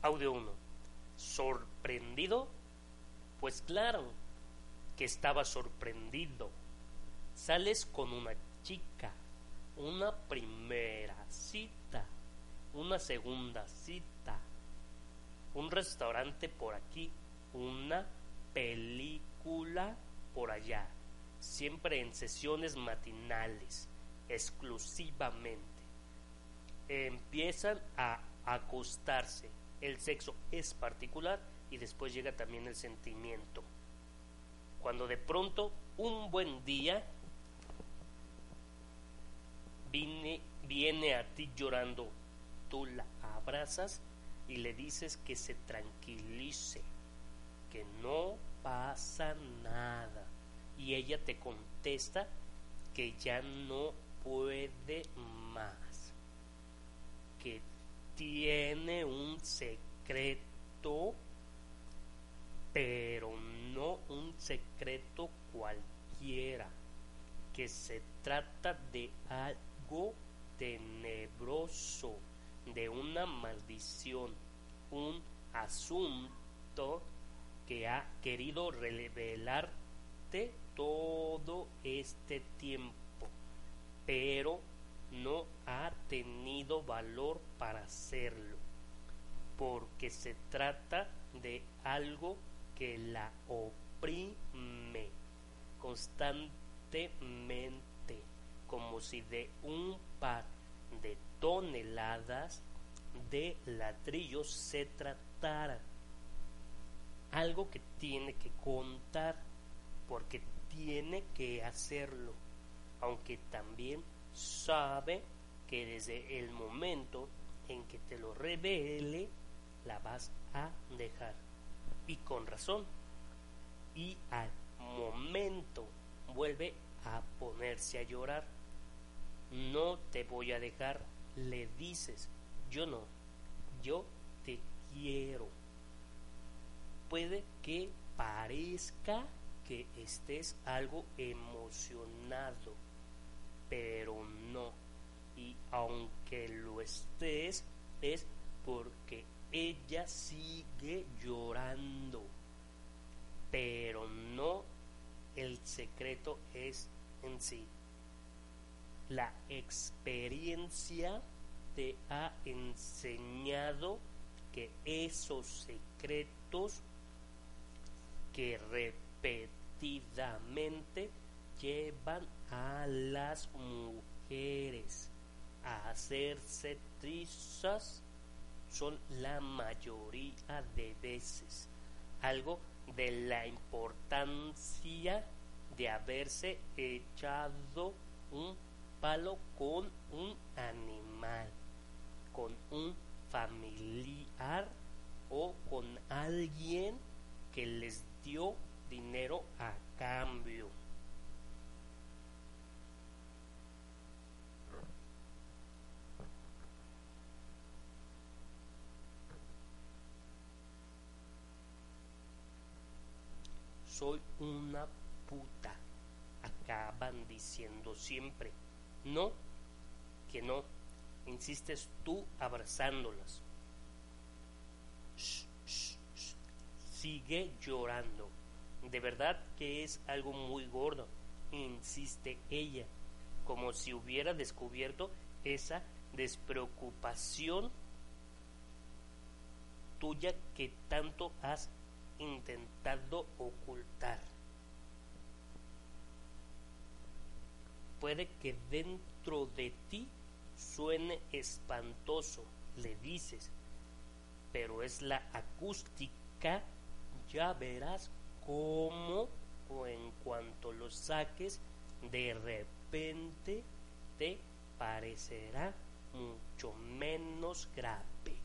Audio 1. ¿Sorprendido? Pues claro que estaba sorprendido. Sales con una chica, una primera cita, una segunda cita, un restaurante por aquí, una película por allá, siempre en sesiones matinales, exclusivamente. Empiezan a acostarse. El sexo es particular y después llega también el sentimiento. Cuando de pronto, un buen día, viene, viene a ti llorando, tú la abrazas y le dices que se tranquilice, que no pasa nada. Y ella te contesta que ya no puede más, que tiene un secreto pero no un secreto cualquiera, que se trata de algo tenebroso, de una maldición, un asunto que ha querido revelarte todo este tiempo, pero valor para hacerlo, porque se trata de algo que la oprime constantemente, como si de un par de toneladas de ladrillos se tratara. Algo que tiene que contar, porque tiene que hacerlo, aunque también sabe que desde el momento en que te lo revele, la vas a dejar y con razón. Y al momento vuelve a ponerse a llorar. No te voy a dejar, le dices, yo no, yo te quiero. Puede que parezca que estés algo emocionado, pero no. Y aunque lo estés, es porque ella sigue llorando. Pero no el secreto es en sí. La experiencia te ha enseñado que esos secretos que repetidamente llevan a las mujeres a hacerse trizas son la mayoría de veces. Algo de la importancia de haberse echado un palo con un animal, con un familiar o con alguien que les dio soy una puta. Acaban diciendo siempre. No, que no. Insistes tú abrazándolas. Sigue llorando. De verdad que es algo muy gordo, insiste ella, como si hubiera descubierto esa despreocupación tuya que tanto has intentando ocultar. Puede que dentro de ti suene espantoso, le dices, pero es la acústica, ya verás cómo o en cuanto lo saques, de repente te parecerá mucho menos grave.